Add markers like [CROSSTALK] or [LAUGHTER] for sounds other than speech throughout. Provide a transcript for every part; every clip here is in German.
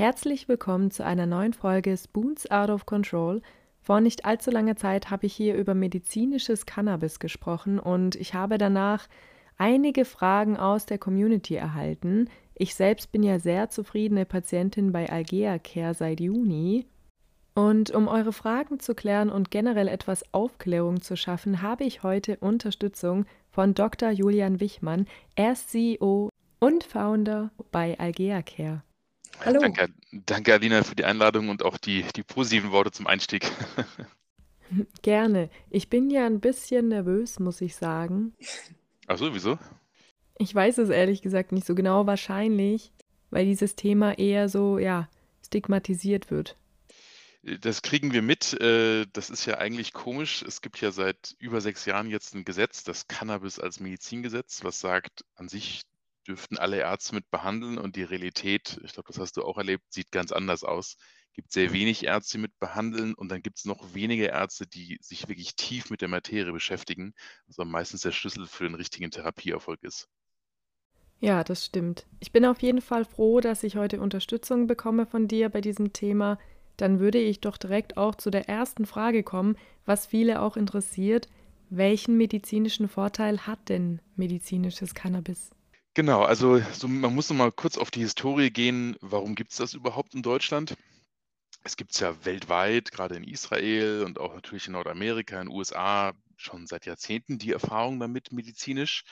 Herzlich willkommen zu einer neuen Folge Spoons Out of Control. Vor nicht allzu langer Zeit habe ich hier über medizinisches Cannabis gesprochen und ich habe danach einige Fragen aus der Community erhalten. Ich selbst bin ja sehr zufriedene Patientin bei Algea Care seit Juni. Und um eure Fragen zu klären und generell etwas Aufklärung zu schaffen, habe ich heute Unterstützung von Dr. Julian Wichmann. Er ist CEO und Founder bei Algea Care. Hallo. Danke, danke, Alina, für die Einladung und auch die, die positiven Worte zum Einstieg. [LAUGHS] Gerne. Ich bin ja ein bisschen nervös, muss ich sagen. Ach so, wieso? Ich weiß es ehrlich gesagt nicht so genau. Wahrscheinlich, weil dieses Thema eher so, ja, stigmatisiert wird. Das kriegen wir mit. Äh, das ist ja eigentlich komisch. Es gibt ja seit über sechs Jahren jetzt ein Gesetz, das Cannabis als Medizingesetz, was sagt, an sich dürften alle Ärzte mit behandeln und die Realität, ich glaube, das hast du auch erlebt, sieht ganz anders aus. Es gibt sehr wenig Ärzte, die mit behandeln und dann gibt es noch wenige Ärzte, die sich wirklich tief mit der Materie beschäftigen, was also meistens der Schlüssel für den richtigen Therapieerfolg ist. Ja, das stimmt. Ich bin auf jeden Fall froh, dass ich heute Unterstützung bekomme von dir bei diesem Thema. Dann würde ich doch direkt auch zu der ersten Frage kommen, was viele auch interessiert. Welchen medizinischen Vorteil hat denn medizinisches Cannabis? Genau, also so, man muss noch mal kurz auf die Historie gehen. Warum gibt es das überhaupt in Deutschland? Es gibt es ja weltweit, gerade in Israel und auch natürlich in Nordamerika, in den USA, schon seit Jahrzehnten die Erfahrung damit medizinisch.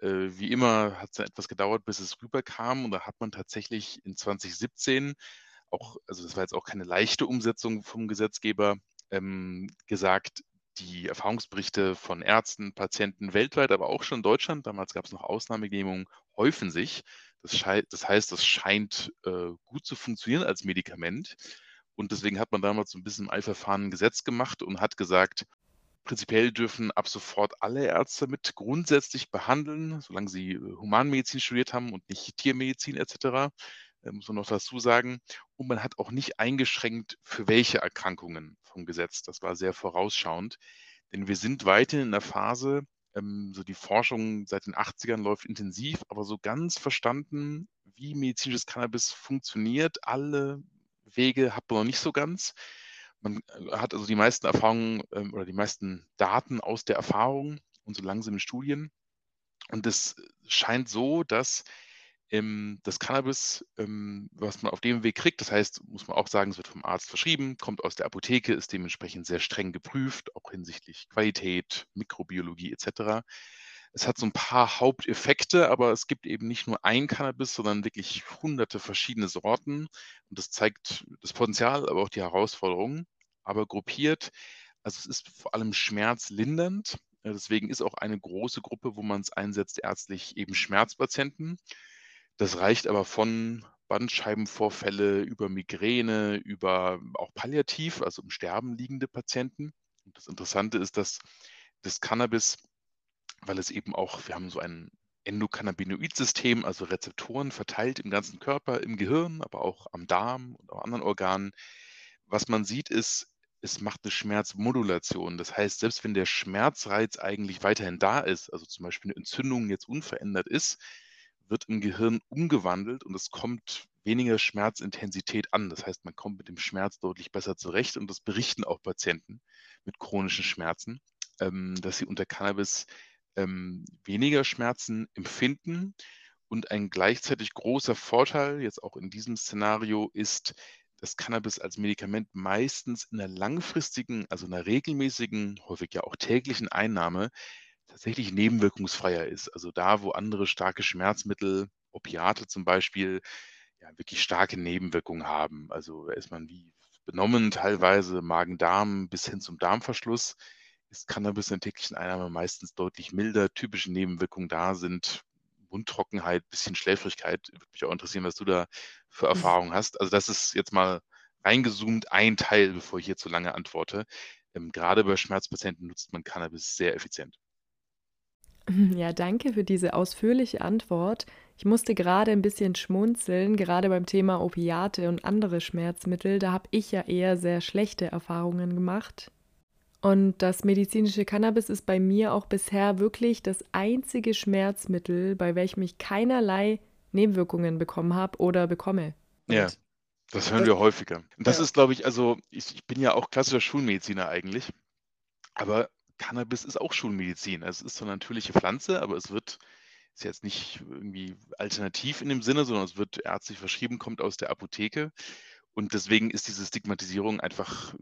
Äh, wie immer hat es etwas gedauert, bis es rüberkam. Und da hat man tatsächlich in 2017 auch, also das war jetzt auch keine leichte Umsetzung vom Gesetzgeber, ähm, gesagt, die Erfahrungsberichte von Ärzten, Patienten weltweit, aber auch schon in Deutschland, damals gab es noch Ausnahmegenehmigungen, häufen sich. Das, das heißt, das scheint äh, gut zu funktionieren als Medikament. Und deswegen hat man damals so ein bisschen im Eilverfahren ein Gesetz gemacht und hat gesagt, prinzipiell dürfen ab sofort alle Ärzte mit grundsätzlich behandeln, solange sie äh, Humanmedizin studiert haben und nicht Tiermedizin etc. Äh, muss man noch dazu sagen. Und man hat auch nicht eingeschränkt, für welche Erkrankungen vom Gesetz. Das war sehr vorausschauend, denn wir sind weiterhin in der Phase, ähm, so die Forschung seit den 80ern läuft intensiv, aber so ganz verstanden, wie medizinisches Cannabis funktioniert, alle Wege hat man noch nicht so ganz. Man äh, hat also die meisten Erfahrungen ähm, oder die meisten Daten aus der Erfahrung und so langsam in Studien. Und es scheint so, dass ähm, das Cannabis, ähm, was man auf dem Weg kriegt, das heißt, muss man auch sagen, es wird vom Arzt verschrieben, kommt aus der Apotheke, ist dementsprechend sehr streng geprüft, auch hinsichtlich Qualität, Mikrobiologie etc. Es hat so ein paar Haupteffekte, aber es gibt eben nicht nur ein Cannabis, sondern wirklich hunderte verschiedene Sorten. Und das zeigt das Potenzial, aber auch die Herausforderungen. Aber gruppiert, also es ist vor allem schmerzlindernd. Deswegen ist auch eine große Gruppe, wo man es einsetzt, ärztlich eben Schmerzpatienten. Das reicht aber von Bandscheibenvorfälle über Migräne, über auch palliativ, also im Sterben liegende Patienten. Und das Interessante ist, dass das Cannabis, weil es eben auch, wir haben so ein Endokannabinoid-System, also Rezeptoren verteilt im ganzen Körper, im Gehirn, aber auch am Darm und auch anderen Organen. Was man sieht, ist, es macht eine Schmerzmodulation. Das heißt, selbst wenn der Schmerzreiz eigentlich weiterhin da ist, also zum Beispiel eine Entzündung jetzt unverändert ist, wird im Gehirn umgewandelt und es kommt weniger Schmerzintensität an. Das heißt, man kommt mit dem Schmerz deutlich besser zurecht und das berichten auch Patienten mit chronischen Schmerzen, ähm, dass sie unter Cannabis ähm, weniger Schmerzen empfinden. Und ein gleichzeitig großer Vorteil, jetzt auch in diesem Szenario, ist, dass Cannabis als Medikament meistens in einer langfristigen, also einer regelmäßigen, häufig ja auch täglichen Einnahme tatsächlich nebenwirkungsfreier ist. Also da, wo andere starke Schmerzmittel, Opiate zum Beispiel, ja, wirklich starke Nebenwirkungen haben. Also ist man wie benommen, teilweise Magen-Darm bis hin zum Darmverschluss, ist Cannabis in der täglichen Einnahme meistens deutlich milder. Typische Nebenwirkungen da sind Mundtrockenheit, bisschen Schläfrigkeit. Würde mich auch interessieren, was du da für mhm. Erfahrungen hast. Also das ist jetzt mal reingezoomt ein Teil, bevor ich hier zu lange antworte. Ähm, gerade bei Schmerzpatienten nutzt man Cannabis sehr effizient. [LAUGHS] Ja, danke für diese ausführliche Antwort. Ich musste gerade ein bisschen schmunzeln, gerade beim Thema Opiate und andere Schmerzmittel. Da habe ich ja eher sehr schlechte Erfahrungen gemacht. Und das medizinische Cannabis ist bei mir auch bisher wirklich das einzige Schmerzmittel, bei welchem ich keinerlei Nebenwirkungen bekommen habe oder bekomme. Ja. Das hören Das wir häufiger. Und das ja. ist, glaube ich also, ich ich bin ja auch klassischer Schulmediziner eigentlich, aber Cannabis ist auch Schulmedizin. Es ist so 'ne natürliche Pflanze, aber es wird ist jetzt nicht irgendwie alternativ in dem Sinne, sondern es wird ärztlich verschrieben, kommt aus der Apotheke. Und deswegen ist diese Stigmatisierung einfach, äh,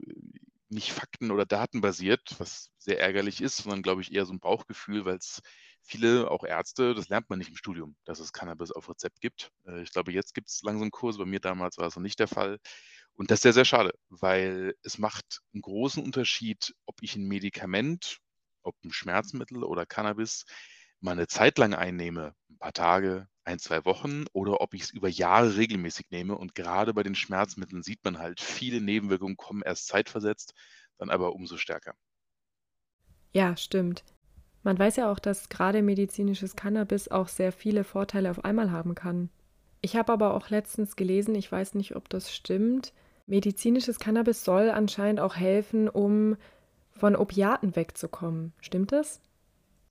nicht fakten oder datenbasiert, was sehr ärgerlich ist, sondern, glaube ich, eher so 'n Bauchgefühl, weil's viele, auch Ärzte das lernt man nicht im Studium, dass es Cannabis auf Rezept gibt. Äh, ich glaube, jetzt gibt's langsam Kurse. Bei mir damals war es noch nicht der Fall. Und das ist sehr, sehr schade, weil es macht 'n großen Unterschied, ob ich 'n Medikament, ob 'n Schmerzmittel oder Cannabis mal 'ne Zeit lang einnehme, 'n paar Tage, 1, 2 Wochen oder ob ich's über Jahre regelmäßig nehme. Und grade bei den Schmerzmitteln sieht man halt, viele Nebenwirkungen kommen erst zeitversetzt, dann aber umso stärker. Ja, stimmt. Man weiß ja auch, dass grade medizinisches Cannabis auch sehr viele Vorteile auf einmal haben kann. Ich habe aber auch letztens gelesen, ich weiß nicht, ob das stimmt, medizinisches Cannabis soll anscheinend auch helfen, um von Opiaten wegzukommen. Stimmt das?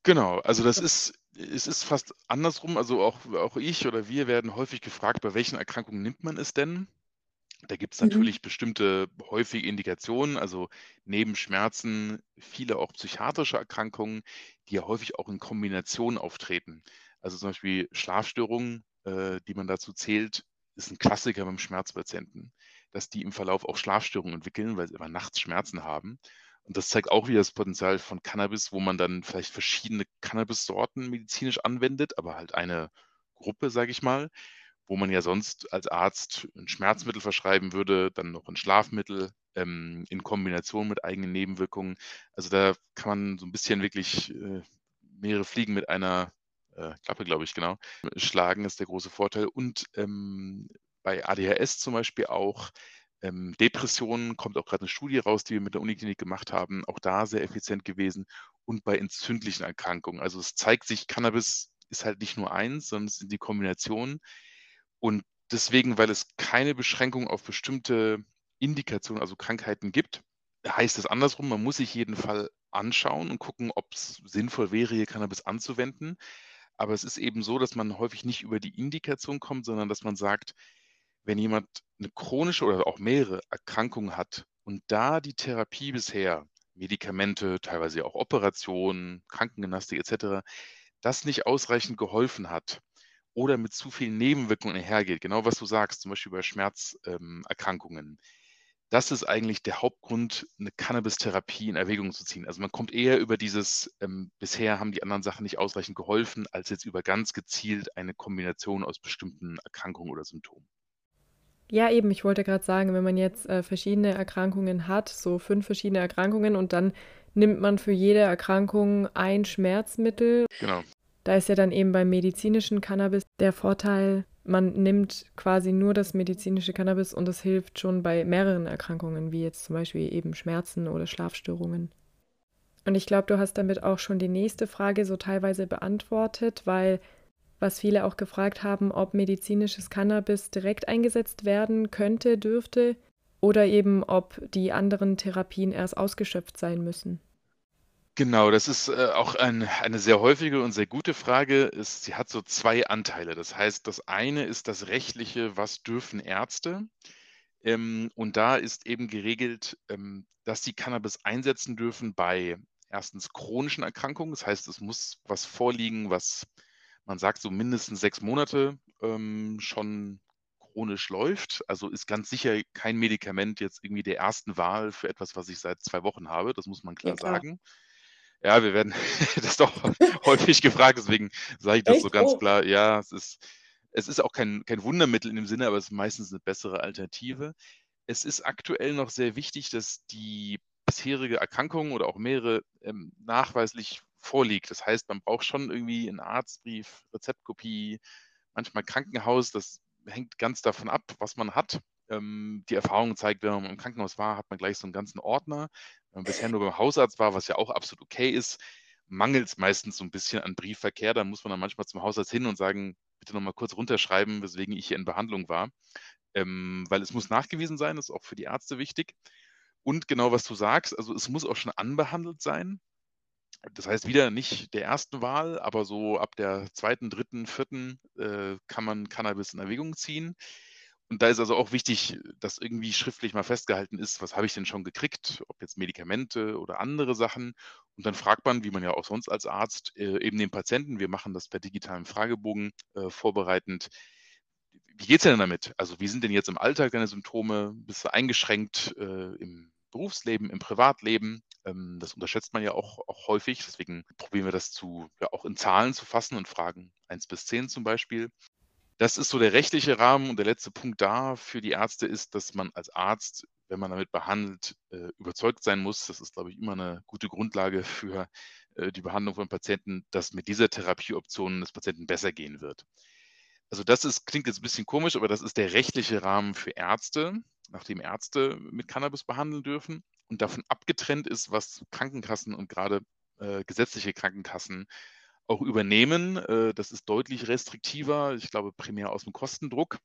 Genau, also das ist es ist fast andersrum. Also auch auch ich oder wir werden häufig gefragt, bei welchen Erkrankungen nimmt man es denn? Da gibt's Mhm. natürlich bestimmte häufige Indikationen, also neben Schmerzen viele auch psychiatrische Erkrankungen, die ja häufig auch in Kombination auftreten. Also zum Beispiel Schlafstörungen, äh, die man dazu zählt, ist 'n Klassiker beim Schmerzpatienten, dass die im Verlauf auch Schlafstörungen entwickeln, weil sie immer nachts Schmerzen haben. Und das zeigt auch wieder das Potenzial von Cannabis, wo man dann vielleicht verschiedene Cannabissorten medizinisch anwendet, aber halt eine Gruppe, sage ich mal, wo man ja sonst als Arzt 'n Schmerzmittel verschreiben würde, dann noch 'n Schlafmittel, ähm, in Kombination mit eigenen Nebenwirkungen. Also, da kann man so 'n bisschen wirklich, äh, mehrere Fliegen mit einer, äh, Klappe, glaube ich, genau, schlagen, ist der große Vorteil. Und, ähm, bei ADHS zum Beispiel auch, ähm, Depressionen kommt auch grad 'ne Studie raus, die wir mit der Uniklinik gemacht haben, auch da sehr effizient gewesen und bei entzündlichen Erkrankungen. Also, es zeigt sich, Cannabis ist halt nicht nur eins, sondern es sind die Kombinationen. Und deswegen, weil es keine Beschränkung auf bestimmte Indikationen, also Krankheiten gibt, heißt es andersrum, man muss sich jeden Fall anschauen und gucken, ob's sinnvoll wäre, hier Cannabis anzuwenden. Aber es ist eben so, dass man häufig nicht über die Indikation kommt, sondern dass man sagt, wenn jemand 'ne chronische oder auch mehrere Erkrankungen hat und da die Therapie bisher, Medikamente, teilweise auch Operationen, Krankengymnastik et cetera, das nicht ausreichend geholfen hat oder mit zu vielen Nebenwirkungen einhergeht, genau was du sagst, zum Beispiel bei Schmerz ähm. Das ist eigentlich der Hauptgrund, 'ne Cannabistherapie in Erwägung zu ziehen. Also, man kommt eher über dieses, ähm, bisher haben die anderen Sachen nicht ausreichend geholfen, als jetzt über ganz gezielt eine Kombination aus bestimmten Erkrankungen oder Symptomen. Ja, eben, ich wollte grad sagen, wenn man jetzt, äh, verschiedene Erkrankungen hat, so 5 verschiedene Erkrankungen und dann nimmt man für jede Erkrankung ein Schmerzmittel. Genau. Da ist ja dann eben beim medizinischen Cannabis der Vorteil, man nimmt quasi nur das medizinische Cannabis und das hilft schon bei mehreren Erkrankungen, wie jetzt zum Beispiel eben Schmerzen oder Schlafstörungen. Und ich glaube, du hast damit auch schon die nächste Frage so teilweise beantwortet, weil was viele auch gefragt haben, ob medizinisches Cannabis direkt eingesetzt werden könnte, dürfte oder eben ob die anderen Therapien erst ausgeschöpft sein müssen. Genau, das ist, äh, auch ein eine sehr häufige und sehr gute Frage. Es sie hat so 2 Anteile. Das heißt, das eine ist das Rechtliche, was dürfen Ärzte? Ähm, und da ist eben geregelt, ähm, dass sie Cannabis einsetzen dürfen bei 1. chronischen Erkrankungen. Das heißt, es muss was vorliegen, was man sagt, so mindestens 6 Monate, ähm, schon chronisch läuft. Also, ist ganz sicher kein Medikament jetzt irgendwie der 1. Wahl für etwas, was ich seit 2 Wochen habe. Das muss man Ja, klar klar. sagen. Ja, wir werden [LAUGHS] das doch [LAUGHS] häufig gefragt, deswegen sage ich das so Echt? ganz Oh. klar. Ja, es ist es ist auch kein kein Wundermittel in dem Sinne, aber es ist meistens 'ne bessere Alternative. Es ist aktuell noch sehr wichtig, dass die bisherige Erkrankung oder auch mehrere, ähm, nachweislich vorliegt. Das heißt, man braucht schon irgendwie 'n Arztbrief, Rezeptkopie, manchmal Krankenhaus. Das hängt ganz davon ab, was man hat. Ähm, die Erfahrung zeigt, wenn man im Krankenhaus war, hat man gleich so 'n ganzen Ordner. Wenn man bisher nur beim Hausarzt war, was ja auch absolut okay ist, mangelt's meistens so 'n bisschen an Briefverkehr. Da muss man dann manchmal zum Hausarzt hin und sagen: „Bitte noch mal kurz runterschreiben, weswegen ich hier in Behandlung war.“ Ähm, weil es muss nachgewiesen sein, das ist auch für die Ärzte wichtig. Und genau, was du sagst, also, es muss auch schon anbehandelt sein. Das heißt, wieder nicht der 1. Wahl, aber so ab der 2., 3., 4., äh, kann man Cannabis in Erwägung ziehen. Und da ist also auch wichtig, dass irgendwie schriftlich mal festgehalten ist, was habe ich denn schon gekriegt, ob jetzt Medikamente oder andere Sachen. Und dann fragt man, wie man ja auch sonst als Arzt, äh, eben den Patienten, wir machen das per digitalen Fragebogen äh, vorbereitend, wie geht es denn damit? Also wie sind denn jetzt im Alltag deine Symptome? Bist du eingeschränkt äh, im Berufsleben, im Privatleben? Ähm, das unterschätzt man ja auch, auch häufig. Deswegen probieren wir das zu, ja, auch in Zahlen zu fassen und fragen 1 bis 10 zum Beispiel. Das ist so der rechtliche Rahmen und der letzte Punkt da für die Ärzte ist, dass man als Arzt, wenn man damit behandelt, äh, überzeugt sein muss. Das ist, glaube ich, immer eine gute Grundlage für äh, die Behandlung von Patienten, dass mit dieser Therapieoption des Patienten besser gehen wird. Also das ist, klingt jetzt ein bisschen komisch, aber das ist der rechtliche Rahmen für Ärzte, nachdem Ärzte mit Cannabis behandeln dürfen und davon abgetrennt ist, was Krankenkassen und gerade äh, gesetzliche Krankenkassen auch übernehmen. Äh, das ist deutlich restriktiver, ich glaube primär aus dem Kostendruck.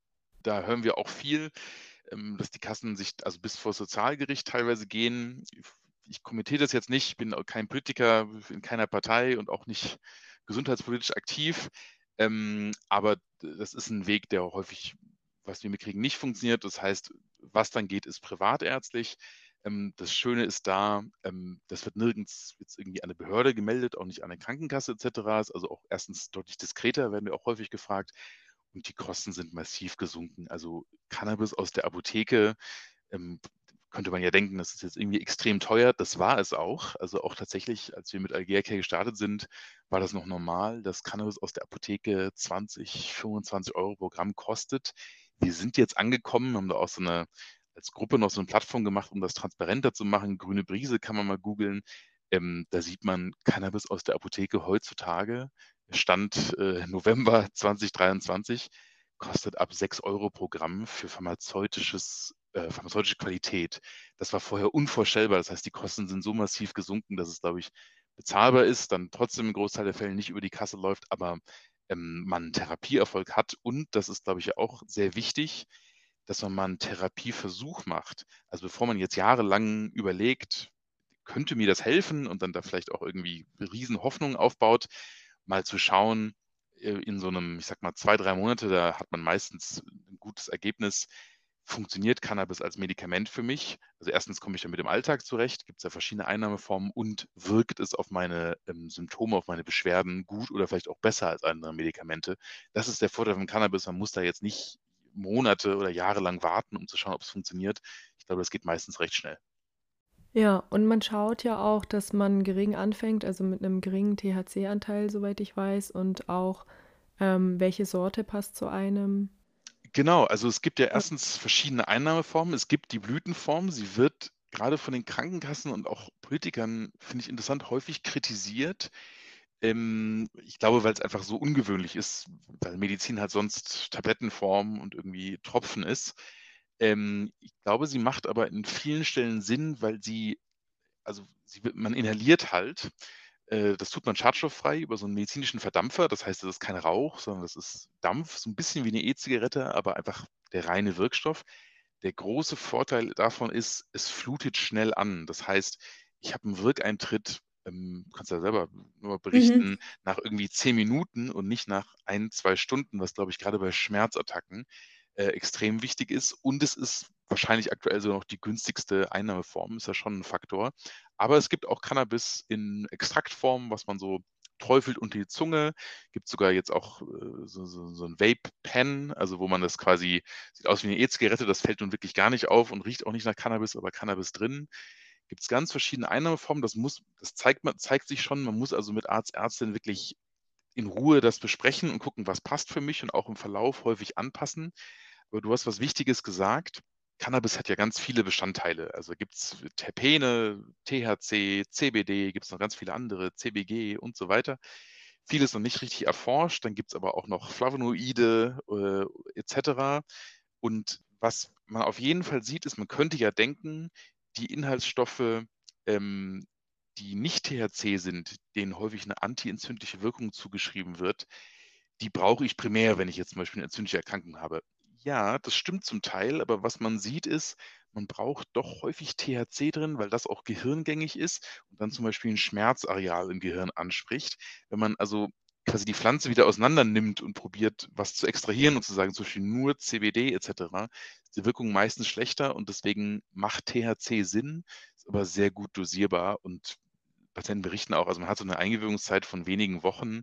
Da hören wir auch viel, ähm, dass die Kassen sich also bis vor Sozialgericht teilweise gehen. Ich kommentiere das jetzt nicht, ich bin kein Politiker in keiner Partei und auch nicht gesundheitspolitisch aktiv. Ähm, aber das ist ein Weg, der häufig, was wir mitkriegen, nicht funktioniert. Das heißt, was dann geht, ist privatärztlich. Ähm, das Schöne ist da, ähm, das wird nirgends jetzt irgendwie an eine Behörde gemeldet, auch nicht an eine Krankenkasse etc. Ist also auch erstens deutlich diskreter, werden wir auch häufig gefragt. Und die Kosten sind massiv gesunken. Also Cannabis aus der Apotheke, ähm, könnte man ja denken, das ist jetzt irgendwie extrem teuer. Das war es auch. Also auch tatsächlich, als wir mit Algercare gestartet sind, war das noch normal, dass Cannabis aus der Apotheke 20, 25 Euro pro Gramm kostet. Wir sind jetzt angekommen, haben da auch so eine als Gruppe noch so eine Plattform gemacht, um das transparenter zu machen. Grüne Brise kann man mal googeln. Ähm, da sieht man Cannabis aus der Apotheke heutzutage. Stand äh, November [LAUGHS] 2023 kostet ab 6 Euro pro Gramm für pharmazeutisches, äh, pharmazeutische Qualität. Das war vorher unvorstellbar. Das heißt, die Kosten sind so massiv gesunken, dass es, glaube ich, bezahlbar ist, dann trotzdem im Großteil der Fälle nicht über die Kasse läuft, aber ähm, man Therapieerfolg hat. Und das ist, glaube ich, auch sehr wichtig dass man mal einen Therapieversuch macht. Also bevor man jetzt jahrelang überlegt, könnte mir das helfen und dann da vielleicht auch irgendwie Riesenhoffnungen aufbaut, mal zu schauen, äh, in so einem, ich sag mal, zwei, drei Monate, da hat man meistens ein gutes Ergebnis. Funktioniert Cannabis als Medikament für mich? Also erstens komme ich ja mit dem Alltag zurecht, gibt es ja verschiedene Einnahmeformen und wirkt es auf meine ähm, Symptome, auf meine Beschwerden gut oder vielleicht auch besser als andere Medikamente? Das ist der Vorteil von Cannabis. Man muss da jetzt nicht Monate oder Jahre lang warten, um zu schauen, ob es funktioniert. Ich glaube, das geht meistens recht schnell. Ja, und man schaut ja auch, dass man gering anfängt, also mit einem geringen THC-Anteil, soweit ich weiß, und auch ähm, welche Sorte passt zu einem. Genau, also es gibt ja erstens verschiedene Einnahmeformen. Es gibt die Blütenform, sie wird gerade von den Krankenkassen und auch Politikern, finde ich interessant, häufig kritisiert. Ähm, ich glaube, weil es einfach so ungewöhnlich ist, weil Medizin halt sonst Tablettenform und irgendwie Tropfen ist. Ähm, ich glaube, sie macht aber in vielen Stellen Sinn, weil sie, also sie, man inhaliert halt, äh, das tut man schadstofffrei über so einen medizinischen Verdampfer. Das heißt, das ist kein Rauch, sondern das ist Dampf, so ein bisschen wie eine E-Zigarette, aber einfach der reine Wirkstoff. Der große Vorteil davon ist, es flutet schnell an. Das heißt, ich habe einen Wirkeintritt ähm, kannst ja selber nur Mhm. berichten, nach irgendwie zehn Minuten und nicht nach ein, zwei Stunden, was, glaube ich, gerade bei Schmerzattacken äh, extrem wichtig ist. Und es ist wahrscheinlich aktuell so noch die günstigste Einnahmeform, ist ja schon ein Faktor. Aber es gibt auch Cannabis in Extraktform, was man so träufelt unter die Zunge. Gibt sogar jetzt auch äh, so, so, so ein Vape-Pen, also wo man das quasi, sieht aus wie eine E-Zigarette, das fällt nun wirklich gar nicht auf und riecht auch nicht nach Cannabis, aber Cannabis drin gibt es ganz verschiedene Einnahmeformen. Das muss, das zeigt, man, zeigt sich schon. Man muss also mit Arzt, Ärztin wirklich in Ruhe das besprechen und gucken, was passt für mich und auch im Verlauf häufig anpassen. Aber du hast was Wichtiges gesagt. Cannabis hat ja ganz viele Bestandteile. Also gibt es Terpene, THC, CBD, gibt es noch ganz viele andere, CBG und so weiter. Vieles noch nicht richtig erforscht. Dann gibt es aber auch noch Flavonoide äh, etc. Und was man auf jeden Fall sieht, ist, man könnte ja denken, die Inhaltsstoffe, ähm, die nicht THC sind, denen häufig eine antientzündliche Wirkung zugeschrieben wird, die brauche ich primär, wenn ich jetzt zum Beispiel eine entzündliche Erkrankung habe. Ja, das stimmt zum Teil, aber was man sieht ist, man braucht doch häufig THC drin, weil das auch gehirngängig ist und dann zum Beispiel ein Schmerzareal im Gehirn anspricht. Wenn man also quasi die Pflanze wieder auseinander nimmt und probiert, was zu extrahieren und zu sagen, zum Beispiel nur CBD etc., ist die Wirkung meistens schlechter und deswegen macht THC Sinn, ist aber sehr gut dosierbar und Patienten berichten auch, also man hat so eine Eingewöhnungszeit von wenigen Wochen,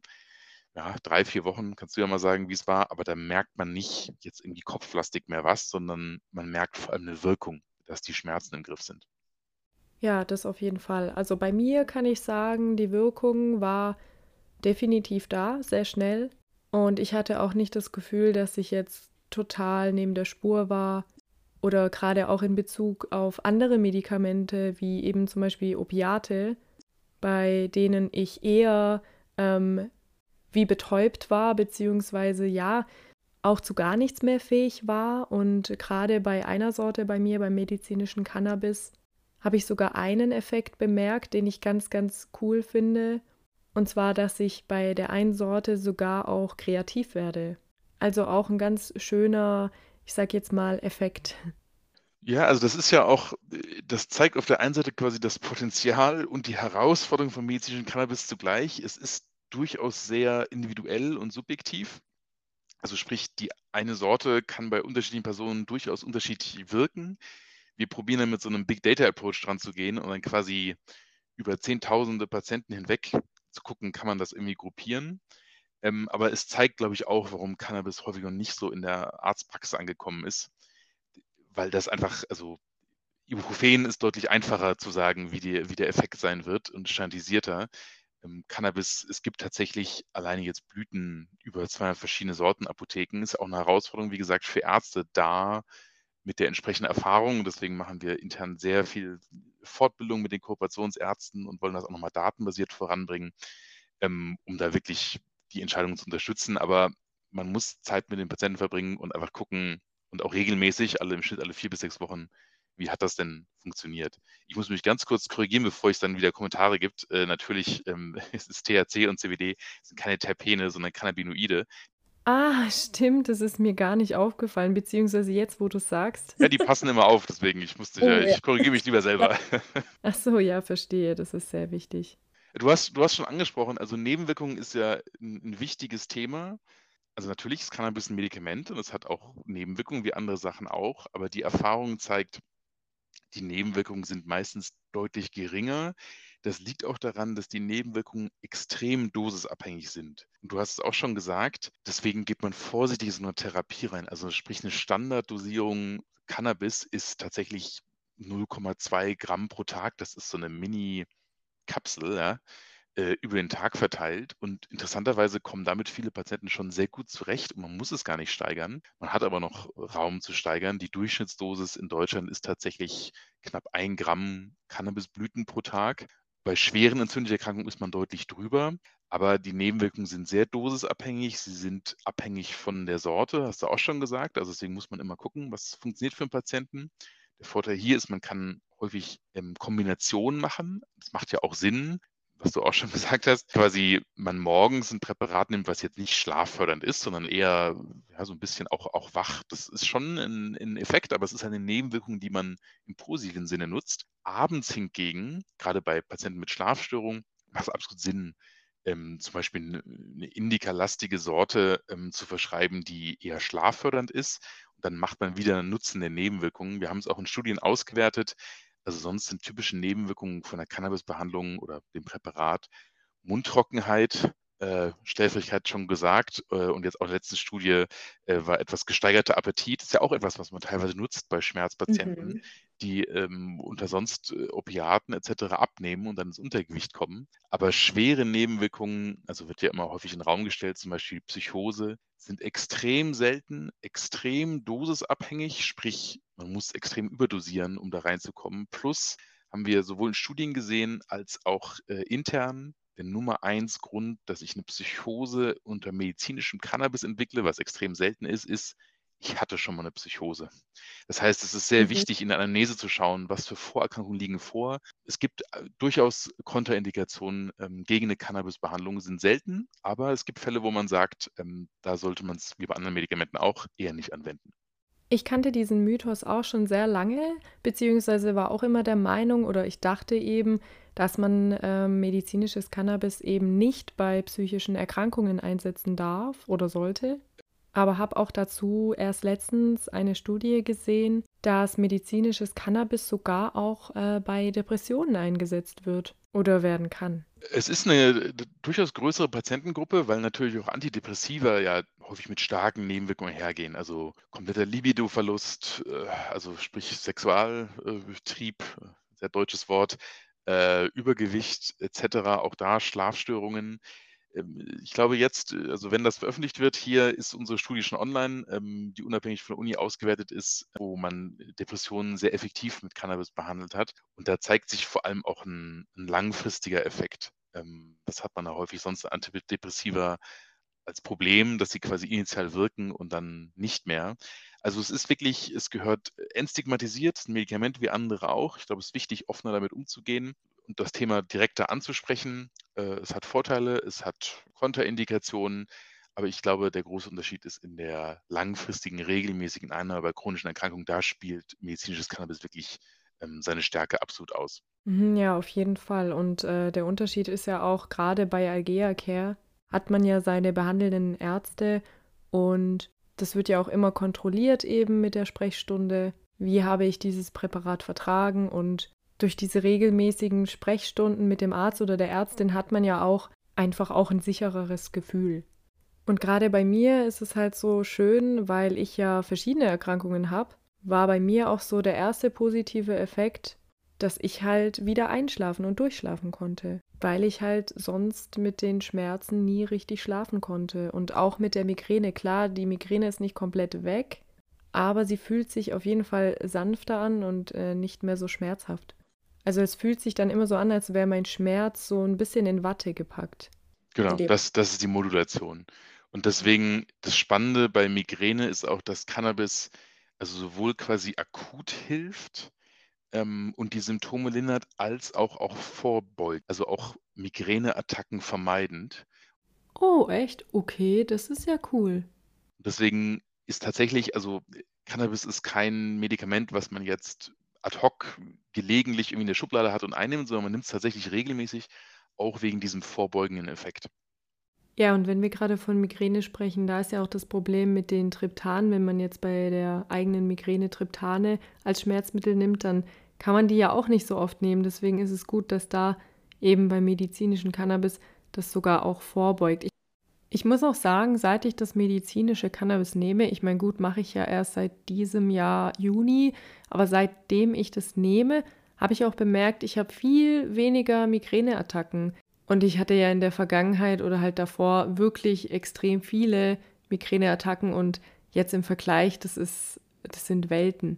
ja, drei, vier Wochen, kannst du ja mal sagen, wie es war, aber da merkt man nicht jetzt irgendwie kopflastig mehr was, sondern man merkt vor allem eine Wirkung, dass die Schmerzen im Griff sind. Ja, das auf jeden Fall. Also bei mir kann ich sagen, die Wirkung war definitiv da, sehr schnell. Und ich hatte auch nicht das Gefühl, dass ich jetzt total neben der Spur war oder gerade auch in Bezug auf andere Medikamente, wie eben zum Beispiel Opiate, bei denen ich eher ähm, wie betäubt war, beziehungsweise ja, auch zu gar nichts mehr fähig war. Und gerade bei einer Sorte bei mir, beim medizinischen Cannabis, habe ich sogar einen Effekt bemerkt, den ich ganz, ganz cool finde. Und zwar, dass ich bei der einen Sorte sogar auch kreativ werde. Also auch ein ganz schöner, ich sag jetzt mal, Effekt. Ja, also das ist ja auch, das zeigt auf der einen Seite quasi das Potenzial und die Herausforderung von medizinischem Cannabis zugleich. Es ist durchaus sehr individuell und subjektiv. Also sprich, die eine Sorte kann bei unterschiedlichen Personen durchaus unterschiedlich wirken. Wir probieren dann mit so einem Big Data Approach dran zu gehen und dann quasi über Zehntausende Patienten hinweg zu gucken, kann man das irgendwie gruppieren. Ähm, aber es zeigt, glaube ich, auch, warum Cannabis häufig noch nicht so in der Arztpraxis angekommen ist weil das einfach, also Ibuprofen ist deutlich einfacher zu sagen, wie, die, wie der Effekt sein wird und standardisierter. Ähm, Cannabis, es gibt tatsächlich alleine jetzt Blüten über 200 verschiedene Sorten Apotheken. Ist auch eine Herausforderung, wie gesagt, für Ärzte da mit der entsprechenden Erfahrung. Deswegen machen wir intern sehr viel Fortbildung mit den Kooperationsärzten und wollen das auch nochmal datenbasiert voranbringen, ähm, um da wirklich die Entscheidung zu unterstützen. Aber man muss Zeit mit den Patienten verbringen und einfach gucken, und auch regelmäßig, alle im Schnitt alle vier bis sechs Wochen, wie hat das denn funktioniert? Ich muss mich ganz kurz korrigieren, bevor es dann wieder Kommentare gibt. Äh, natürlich ähm, [LAUGHS] es ist THC und CBD sind keine Terpene, sondern Cannabinoide. Ah, stimmt, das ist mir gar nicht aufgefallen, beziehungsweise jetzt, wo du sagst. Ja, die passen immer auf, deswegen ich musste, oh, ja, ich korrigiere mich lieber selber. Ach so, ja, verstehe, das ist sehr wichtig. Du hast, du hast schon angesprochen, also Nebenwirkungen ist ja ein, ein wichtiges Thema. Also natürlich ist Cannabis ein Medikament und es hat auch Nebenwirkungen wie andere Sachen auch, aber die Erfahrung zeigt, die Nebenwirkungen sind meistens deutlich geringer. Das liegt auch daran, dass die Nebenwirkungen extrem dosisabhängig sind. Und du hast es auch schon gesagt, deswegen geht man vorsichtig in so eine Therapie rein. Also sprich eine Standarddosierung Cannabis ist tatsächlich 0,2 Gramm pro Tag. Das ist so eine Mini-Kapsel. Ja äh, über den Tag verteilt. Und interessanterweise kommen damit viele Patienten schon sehr gut zurecht und man muss es gar nicht steigern. Man hat aber noch Raum zu steigern. Die Durchschnittsdosis in Deutschland ist tatsächlich knapp ein Gramm Cannabisblüten pro Tag. Bei schweren entzündlichen Erkrankungen ist man deutlich drüber, aber die Nebenwirkungen sind sehr dosisabhängig. Sie sind abhängig von der Sorte, hast du auch schon gesagt. Also deswegen muss man immer gucken, was funktioniert für einen Patienten. Der Vorteil hier ist, man kann häufig ähm, Kombinationen machen. Das macht ja auch Sinn was du auch schon [LAUGHS] gesagt hast, quasi man morgens ein Präparat nimmt, was jetzt nicht schlaffördernd ist, sondern eher ja, so ein bisschen auch, auch wach. Das ist schon ein, ein Effekt, aber es ist eine Nebenwirkung, die man im positiven Sinne nutzt. Abends hingegen, gerade bei Patienten mit Schlafstörungen, macht es absolut Sinn, ähm, zum Beispiel eine indikalastige Sorte ähm, zu verschreiben, die eher schlaffördernd ist. Und dann macht man wieder einen Nutzen der Nebenwirkungen. Wir haben es auch in Studien ausgewertet. Also sonst sind typische Nebenwirkungen von der Cannabisbehandlung oder dem Präparat Mundtrockenheit, äh, Schläfrigkeit schon gesagt äh, und jetzt auch in der letzten Studie äh, war etwas gesteigerter Appetit. Ist ja auch etwas, was man teilweise nutzt bei Schmerzpatienten, mhm. die ähm, unter sonst äh, Opiaten etc. abnehmen und dann ins Untergewicht kommen. Aber schwere Nebenwirkungen, also wird ja immer häufig in den Raum gestellt, zum Beispiel Psychose, sind extrem selten, extrem dosisabhängig, sprich man muss extrem überdosieren, um da reinzukommen. Plus haben wir sowohl in Studien gesehen als auch äh, intern der Nummer eins Grund, dass ich eine Psychose unter medizinischem Cannabis entwickle, was extrem selten ist, ist, ich hatte schon mal eine Psychose. Das heißt, es ist sehr mhm. wichtig, in der Anamnese zu schauen, was für Vorerkrankungen liegen vor. Es gibt äh, durchaus Kontraindikationen ähm, gegen eine Cannabisbehandlung, sind selten, aber es gibt Fälle, wo man sagt, ähm, da sollte man es wie bei anderen Medikamenten auch eher nicht anwenden. Ich kannte diesen Mythos auch schon sehr lange, beziehungsweise war auch immer der Meinung oder ich dachte eben, dass man äh, medizinisches Cannabis eben nicht bei psychischen Erkrankungen einsetzen darf oder sollte. Aber habe auch dazu erst letztens eine Studie gesehen, dass medizinisches Cannabis sogar auch äh, bei Depressionen eingesetzt wird oder werden kann. Es ist eine durchaus größere Patientengruppe, weil natürlich auch Antidepressiva ja häufig mit starken Nebenwirkungen hergehen. Also kompletter Libido-Verlust, äh, also sprich Sexualtrieb, sehr deutsches Wort, äh, Übergewicht etc., auch da Schlafstörungen. Ähm, ich glaube jetzt, äh, also wenn das veröffentlicht wird, hier ist unsere Studie schon online, ähm, die unabhängig von der Uni ausgewertet ist, wo man Depressionen sehr effektiv mit Cannabis behandelt hat. Und da zeigt sich vor allem auch ein, ein langfristiger Effekt. Ähm, das hat man ja häufig sonst Antidepressiva als Problem, dass sie quasi initial wirken und dann nicht mehr. Also es ist wirklich, es gehört entstigmatisiert, ein Medikament wie andere auch. Ich glaube, es ist wichtig, offener damit umzugehen und das Thema direkter anzusprechen. Äh, es hat Vorteile, es hat Kontraindikationen, aber ich glaube, der große Unterschied ist in der langfristigen, regelmäßigen Einnahme bei chronischen Erkrankungen. Da spielt medizinisches Cannabis wirklich ähm, seine Stärke absolut aus. Mhm, ja, auf jeden Fall. Und äh, der Unterschied ist ja auch gerade bei Algea Care hat man ja seine behandelnden Ärzte und das wird ja auch immer kontrolliert eben mit der Sprechstunde. Wie habe ich dieses Präparat vertragen und durch diese regelmäßigen Sprechstunden mit dem Arzt oder der Ärztin hat man ja auch einfach auch ein sichereres Gefühl. Und gerade bei mir ist es halt so schön, weil ich ja verschiedene Erkrankungen habe, war bei mir auch so der erste positive Effekt, dass ich halt wieder einschlafen und durchschlafen konnte, weil ich halt sonst mit den Schmerzen nie richtig schlafen konnte und auch mit der Migräne. Klar, die Migräne ist nicht komplett weg, aber sie fühlt sich auf jeden Fall sanfter an und äh, nicht mehr so schmerzhaft. Also es fühlt sich dann immer so an, als wäre mein Schmerz so ein bisschen in Watte gepackt. Genau, das, das ist die Modulation. Und deswegen das Spannende bei Migräne ist auch, dass Cannabis also sowohl quasi akut hilft ähm, und die Symptome lindert, als auch, auch vorbeugt, also auch Migräneattacken vermeidend. Oh, echt? Okay, das ist ja cool. Deswegen ist tatsächlich, also Cannabis ist kein Medikament, was man jetzt ad hoc gelegentlich irgendwie in der Schublade hat und einnimmt, sondern man nimmt es tatsächlich regelmäßig, auch wegen diesem vorbeugenden Effekt. Ja, und wenn wir gerade von Migräne sprechen, da ist ja auch das Problem mit den Triptanen. Wenn man jetzt bei der eigenen Migräne Triptane als Schmerzmittel nimmt, dann kann man die ja auch nicht so oft nehmen. Deswegen ist es gut, dass da eben beim medizinischen Cannabis das sogar auch vorbeugt. Ich muss auch sagen, seit ich das medizinische Cannabis nehme, ich meine, gut, mache ich ja erst seit diesem Jahr Juni, aber seitdem ich das nehme, habe ich auch bemerkt, ich habe viel weniger Migräneattacken. Und ich hatte ja in der Vergangenheit oder halt davor wirklich extrem viele Migräneattacken und jetzt im Vergleich, das ist, das sind Welten.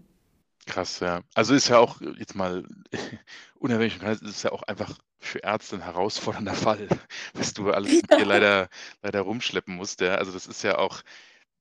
Krass, ja. Also ist ja auch jetzt mal [LAUGHS] unabhängig, ist es ja auch einfach für Ärzte ein herausfordernder [LAUGHS] Fall, was du alles mit dir leider, leider rumschleppen musst. Ja. Also das ist ja auch,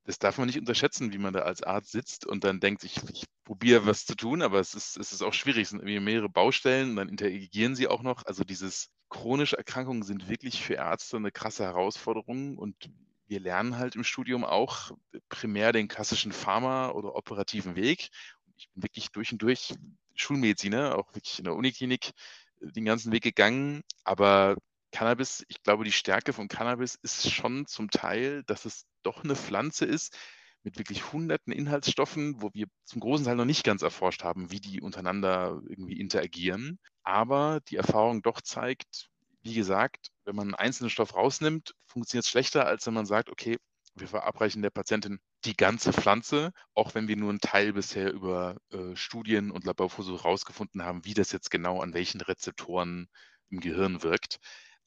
das darf man nicht unterschätzen, wie man da als Arzt sitzt und dann denkt, ich, ich probiere was zu tun, aber es ist, es ist auch schwierig. Es sind irgendwie mehrere Baustellen und dann interagieren sie auch noch. Also dieses chronische Erkrankungen sind wirklich für Ärzte eine krasse Herausforderung und wir lernen halt im Studium auch primär den klassischen Pharma- oder operativen Weg. Ich bin wirklich durch und durch Schulmediziner, auch wirklich in der Uniklinik den ganzen Weg gegangen, aber Cannabis, ich glaube, die Stärke von Cannabis ist schon zum Teil, dass es doch eine Pflanze ist mit wirklich hunderten Inhaltsstoffen, wo wir zum großen Teil noch nicht ganz erforscht haben, wie die untereinander irgendwie interagieren. Aber die Erfahrung doch zeigt, wie gesagt, wenn man einen einzelnen Stoff rausnimmt, funktioniert es schlechter, als wenn man sagt, okay, wir verabreichen der Patientin die ganze Pflanze, auch wenn wir nur einen Teil bisher über äh, Studien und Laborversuche herausgefunden haben, wie das jetzt genau an welchen Rezeptoren im Gehirn wirkt.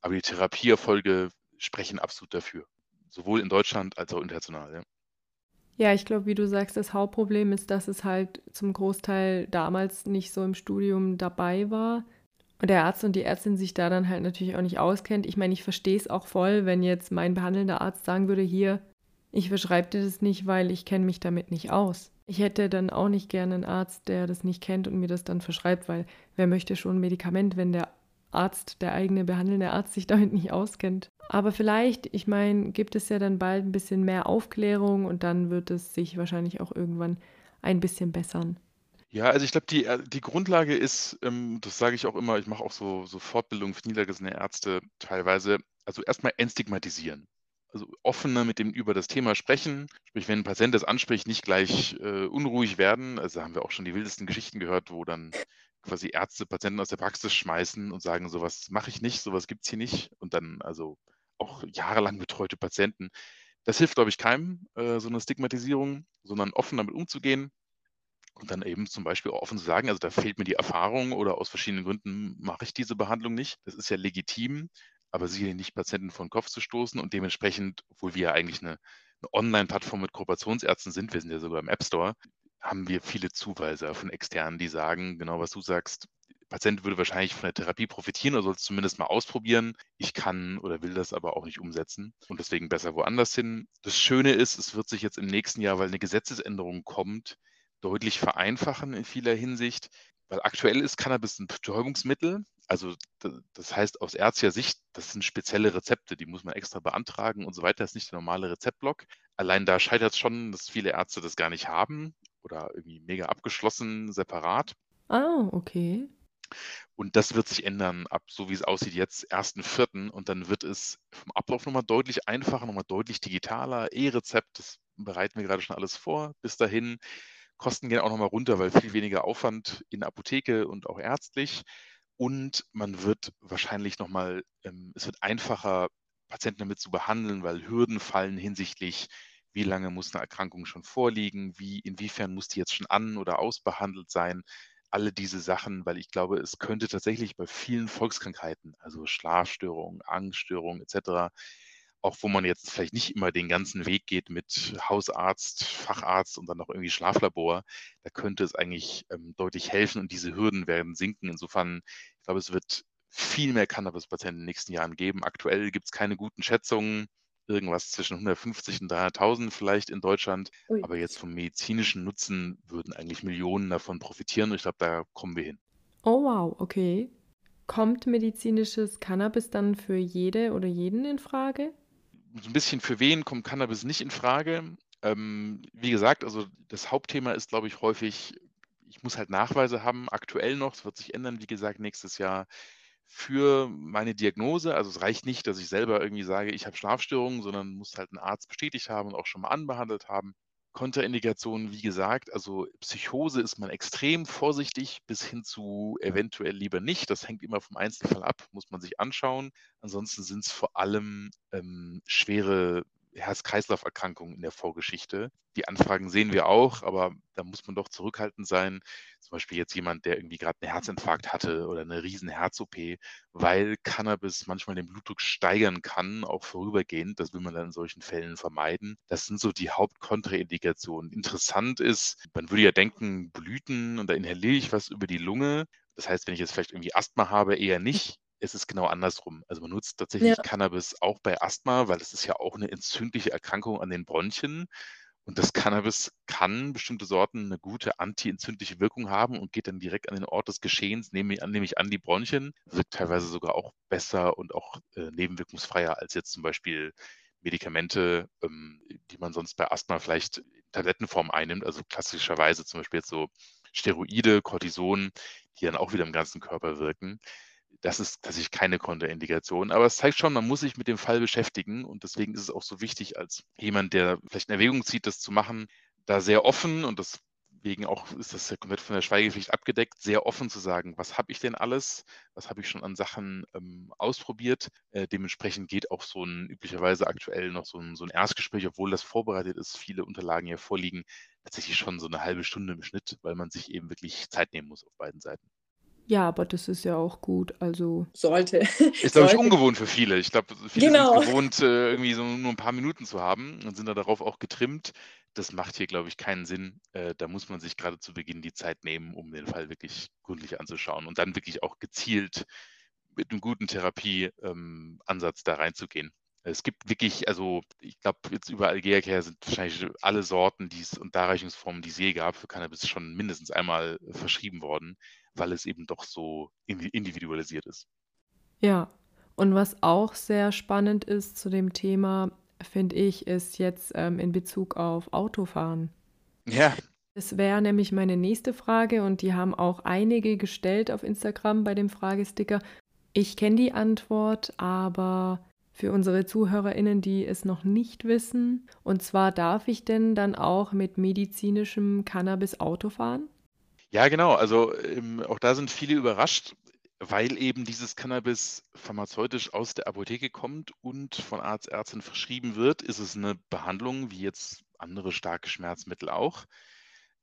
Aber die Therapieerfolge sprechen absolut dafür, sowohl in Deutschland als auch international. Ja. Ja, ich glaube, wie du sagst, das Hauptproblem ist, dass es halt zum Großteil damals nicht so im Studium dabei war. Und der Arzt und die Ärztin sich da dann halt natürlich auch nicht auskennt. Ich meine, ich verstehe es auch voll, wenn jetzt mein behandelnder Arzt sagen würde, hier, ich verschreibe dir das nicht, weil ich kenne mich damit nicht aus. Ich hätte dann auch nicht gerne einen Arzt, der das nicht kennt und mir das dann verschreibt, weil wer möchte schon ein Medikament, wenn der Arzt, der eigene behandelnde Arzt sich [LAUGHS] damit nicht auskennt. Aber vielleicht, ich meine, gibt es ja dann bald ein bisschen mehr Aufklärung und dann wird es sich wahrscheinlich auch irgendwann ein bisschen bessern? Ja, also ich glaube, die, äh, die Grundlage ist, ähm, das sage ich auch immer, ich mache auch so, so Fortbildungen für niedergelassene Ärzte teilweise, also erstmal entstigmatisieren. Also offener mit dem über das Thema sprechen. Sprich, wenn ein Patient das anspricht, nicht gleich äh, unruhig werden. Also haben wir auch schon die wildesten Geschichten gehört, wo dann quasi Ärzte Patienten aus der Praxis schmeißen und sagen, sowas mache ich nicht, sowas gibt es hier nicht. Und dann also auch jahrelang betreute Patienten. Das hilft, glaube ich, keinem, äh, so eine Stigmatisierung, sondern offen damit umzugehen und dann eben zum Beispiel auch offen zu sagen, also da fehlt mir die Erfahrung oder aus verschiedenen Gründen mache ich diese Behandlung nicht. Das ist ja legitim, aber sicherlich nicht Patienten vor den Kopf zu stoßen und dementsprechend, obwohl wir ja eigentlich eine, eine Online-Plattform mit Kooperationsärzten sind, wir sind ja sogar im App Store, haben wir viele Zuweiser von externen, die sagen, genau was du sagst, Patient würde wahrscheinlich von der Therapie profitieren oder soll es zumindest mal ausprobieren. Ich kann oder will das aber auch nicht umsetzen und deswegen besser woanders hin. Das Schöne ist, es wird sich jetzt im nächsten Jahr, weil eine Gesetzesänderung kommt, deutlich vereinfachen in vieler Hinsicht, weil aktuell ist Cannabis ein Betäubungsmittel. Also das heißt aus ärztlicher Sicht, das sind spezielle Rezepte, die muss man extra beantragen und so weiter. Das ist nicht der normale Rezeptblock. Allein da scheitert es schon, dass viele Ärzte das gar nicht haben oder irgendwie mega abgeschlossen, separat. Ah, okay. Und das wird sich ändern ab, so wie es aussieht jetzt, 1.4. Und dann wird es vom Ablauf nochmal deutlich einfacher, nochmal deutlich digitaler. E-Rezept, das bereiten wir gerade schon alles vor. Bis dahin Kosten gehen auch nochmal runter, weil viel weniger Aufwand in Apotheke und auch ärztlich. Und man wird wahrscheinlich nochmal, ähm, es wird einfacher, Patienten damit zu behandeln, weil Hürden fallen hinsichtlich, wie lange muss eine Erkrankung schon vorliegen, wie, inwiefern muss die jetzt schon an- oder ausbehandelt sein. Alle diese Sachen, weil ich glaube, es könnte tatsächlich bei vielen Volkskrankheiten, also Schlafstörungen, Angststörungen etc., auch wo man jetzt vielleicht nicht immer den ganzen Weg geht mit Hausarzt, Facharzt und dann noch irgendwie Schlaflabor, da könnte es eigentlich ähm, deutlich helfen und diese Hürden werden sinken. Insofern, ich glaube, es wird viel mehr Cannabis-Patienten in den nächsten Jahren geben. Aktuell gibt es keine guten Schätzungen, irgendwas zwischen 150 und 300.000 vielleicht in Deutschland. Ui. Aber jetzt vom medizinischen Nutzen würden eigentlich Millionen davon profitieren und ich glaube, da kommen wir hin. Oh wow, okay. Kommt medizinisches Cannabis dann für jede oder jeden in Frage? So ein bisschen für wen kommt Cannabis nicht in Frage. Ähm, wie gesagt, also das Hauptthema ist, glaube ich, häufig, ich muss halt Nachweise haben, aktuell noch, es wird sich ändern, wie gesagt, nächstes Jahr für meine Diagnose. Also es reicht nicht, dass ich selber irgendwie sage, ich habe Schlafstörungen, sondern muss halt ein Arzt bestätigt haben und auch schon mal anbehandelt haben. Kontraindikationen, wie gesagt, also Psychose ist man extrem vorsichtig bis hin zu eventuell lieber nicht. Das hängt immer vom Einzelfall ab, muss man sich anschauen. Ansonsten sind es vor allem ähm, schwere Herz-Kreislauf-Erkrankungen in der Vorgeschichte. Die Anfragen sehen wir auch, aber da muss man doch zurückhaltend sein. Zum Beispiel jetzt jemand, der irgendwie gerade einen Herzinfarkt hatte oder eine riesen Herz-OP, weil Cannabis manchmal den Blutdruck steigern kann, auch vorübergehend. Das will man dann in solchen Fällen vermeiden. Das sind so die Hauptkontraindikationen. Interessant ist, man würde ja denken, Blüten und da inhaliere ich was über die Lunge. Das heißt, wenn ich jetzt vielleicht irgendwie Asthma habe, eher nicht es ist genau andersrum. Also man nutzt tatsächlich ja. Cannabis auch bei Asthma, weil es ist ja auch eine entzündliche Erkrankung an den Bronchien. Und das Cannabis kann bestimmte Sorten eine gute antientzündliche Wirkung haben und geht dann direkt an den Ort des Geschehens, nehme, nehme ich an die Bronchien, wirkt teilweise sogar auch besser und auch äh, nebenwirkungsfreier als jetzt zum Beispiel Medikamente, ähm, die man sonst bei Asthma vielleicht in Tablettenform einnimmt, also klassischerweise zum Beispiel jetzt so Steroide, Cortison, die dann auch wieder im ganzen Körper wirken das ist tatsächlich keine Kontraindikation. Aber es zeigt schon, man muss sich mit dem Fall beschäftigen und deswegen ist es auch so wichtig, als jemand, der vielleicht in Erwägung zieht, das zu machen, da sehr offen und deswegen auch ist das ja komplett von der Schweigepflicht abgedeckt, sehr offen zu sagen, was habe ich denn alles, was habe ich schon an Sachen ähm, ausprobiert. Äh, dementsprechend geht auch so ein üblicherweise aktuell noch so ein, so ein Erstgespräch, obwohl das vorbereitet ist, viele Unterlagen hier vorliegen, tatsächlich schon so eine halbe Stunde im Schnitt, weil man sich eben wirklich Zeit nehmen muss auf beiden Seiten. Ja, aber das ist ja auch gut, also Sollte. Ist, glaube ich, ungewohnt für viele. Ich glaube, viele Genau. sind gewohnt, äh, irgendwie so nur ein paar Minuten zu haben und sind da darauf auch getrimmt. Das macht hier, glaube ich, keinen Sinn. Äh, da muss man sich gerade zu Beginn die Zeit nehmen, um den Fall wirklich gründlich anzuschauen und dann wirklich auch gezielt mit einem guten Therapieansatz ähm, da reinzugehen. Es gibt wirklich, also ich glaube, jetzt über Algeria sind wahrscheinlich alle Sorten die's und Darreichungsformen, die es je gab, für Cannabis schon mindestens einmal verschrieben worden weil es eben doch so individualisiert ist. Ja, und was auch sehr spannend ist zu dem Thema, finde ich, ist jetzt ähm, in Bezug auf Autofahren. Ja. Das wäre nämlich meine nächste Frage und die haben auch einige gestellt auf Instagram bei dem Fragesticker. Ich kenne die Antwort, aber für unsere Zuhörerinnen, die es noch nicht wissen, und zwar darf ich denn dann auch mit medizinischem Cannabis Auto fahren? Ja, genau. Also ähm, auch da sind viele überrascht, weil eben dieses Cannabis pharmazeutisch aus der Apotheke kommt und von Arzt, Ärztin verschrieben wird, ist es eine Behandlung wie jetzt andere starke Schmerzmittel auch.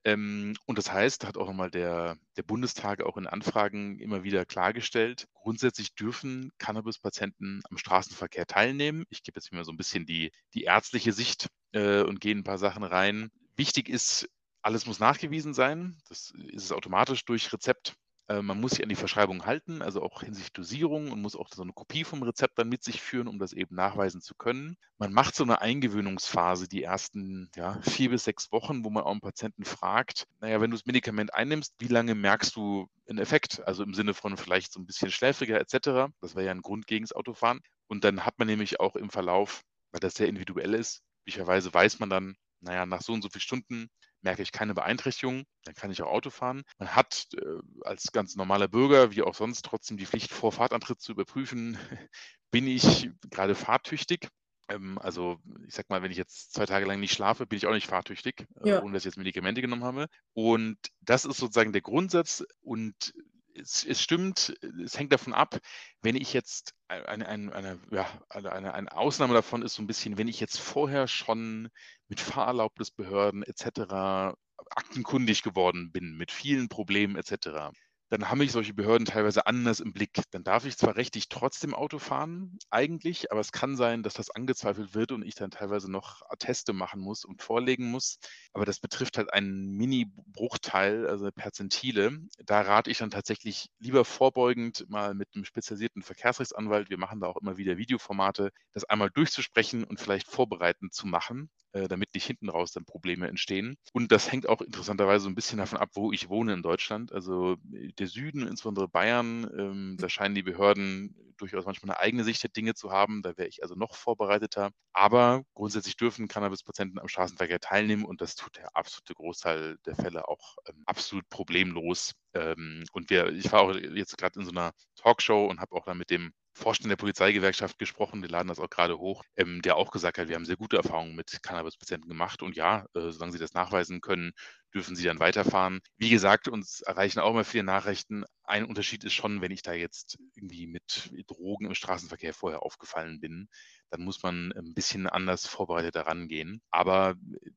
Ähm, und das heißt, hat auch nochmal der, der Bundestag auch in Anfragen immer wieder klargestellt, grundsätzlich dürfen Cannabis-Patienten am Straßenverkehr teilnehmen. Ich gebe jetzt mal so ein bisschen die, die ärztliche Sicht äh, und gehe ein paar Sachen rein. Wichtig ist, alles muss nachgewiesen sein. Das ist es automatisch durch Rezept äh, man muss sich an die Verschreibung halten, also auch hinsichtlich Dosierung und muss auch so eine Kopie vom Rezept dann mit sich führen, um das eben nachweisen zu können. Man macht so eine Eingewöhnungsphase die ersten ja, vier bis sechs Wochen, wo man auch einen Patienten fragt, naja, wenn du das Medikament einnimmst, wie lange merkst du einen Effekt? Also im Sinne von vielleicht so ein bisschen schläfriger etc. Das wäre ja ein Grund gegen das Autofahren. Und dann hat man nämlich auch im Verlauf, weil das sehr individuell ist, üblicherweise weiß man dann, naja, nach so und so vielen Stunden merke ich keine Beeinträchtigung, dann kann ich auch Auto fahren. Man hat äh, als ganz normaler Bürger, wie auch sonst, trotzdem die Pflicht, vor Fahrtantritt zu überprüfen, [LAUGHS] bin ich gerade fahrtüchtig. Ähm, also ich sag mal, wenn ich jetzt zwei Tage lang nicht schlafe, bin ich auch nicht fahrtüchtig, äh, ja. ohne dass ich jetzt Medikamente genommen habe. Und das ist sozusagen der Grundsatz und es, es, stimmt, es hängt davon ab, wenn ich jetzt eine, eine, eine, ja, eine, eine Ausnahme davon ist so ein bisschen, wenn ich jetzt vorher schon mit Fahrerlaubnisbehörden etc. aktenkundig geworden bin, mit vielen Problemen etc dann habe ich solche Behörden teilweise anders im Blick. Dann darf ich zwar rechtlich trotzdem Auto fahren, eigentlich, aber es kann sein, dass das angezweifelt wird und ich dann teilweise noch Atteste machen muss und vorlegen muss. Aber das betrifft halt einen Mini-Bruchteil, also Perzentile. Da rate ich dann tatsächlich lieber vorbeugend mal mit einem spezialisierten Verkehrsrechtsanwalt, wir machen da auch immer wieder Videoformate, das einmal durchzusprechen und vielleicht vorbereitend zu machen, damit nicht hinten raus dann Probleme entstehen. Und das hängt auch interessanterweise so ein bisschen davon ab, wo ich wohne in Deutschland. Also äh, der Süden, insbesondere Bayern, ähm, da scheinen die Behörden durchaus manchmal eine eigene Sicht der Dinge zu haben. Da wäre ich also noch vorbereiteter. Aber grundsätzlich dürfen Cannabis-Patienten am Straßenverkehr teilnehmen und das tut der absolute Großteil der Fälle auch ähm, absolut problemlos. Ähm, und wir, ich war auch jetzt gerade in so einer Talkshow und habe auch dann mit dem Vorstand der Polizeigewerkschaft gesprochen, wir laden das auch gerade hoch, ähm, der auch gesagt hat, wir haben sehr gute Erfahrungen mit Cannabis-Patienten gemacht. Und ja, äh, solange sie das nachweisen können, dürfen sie dann weiterfahren. Wie gesagt, uns erreichen auch immer viele Nachrichten. Ein Unterschied ist schon, wenn ich da jetzt irgendwie mit Drogen im Straßenverkehr vorher aufgefallen bin, dann muss man ein bisschen anders vorbereitet daran gehen. Aber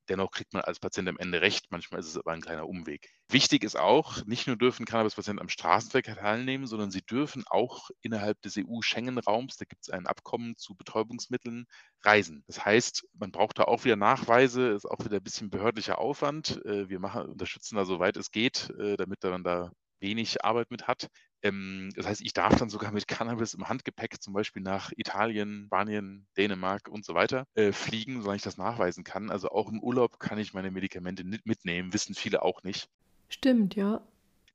dennoch kriegt man als Patient am Ende recht. Manchmal ist es aber ein kleiner Umweg. Wichtig ist auch, nicht nur dürfen Cannabis-Patienten am Straßenverkehr teilnehmen, sondern sie dürfen auch innerhalb des EU-Schengen-Raums, da gibt es ein Abkommen zu Betäubungsmitteln, reisen. Das heißt, man braucht da auch wieder Nachweise, ist auch wieder ein bisschen behördlicher Aufwand. Äh, wir machen, unterstützen da soweit es geht, äh, damit man da wenig Arbeit mit hat. Ähm, das heißt, ich darf dann sogar mit Cannabis im Handgepäck zum Beispiel nach Italien, Spanien, Dänemark und so weiter äh, fliegen, solange ich das nachweisen kann. Also auch im Urlaub kann ich meine Medikamente nicht mitnehmen, wissen viele auch nicht. Stimmt, ja.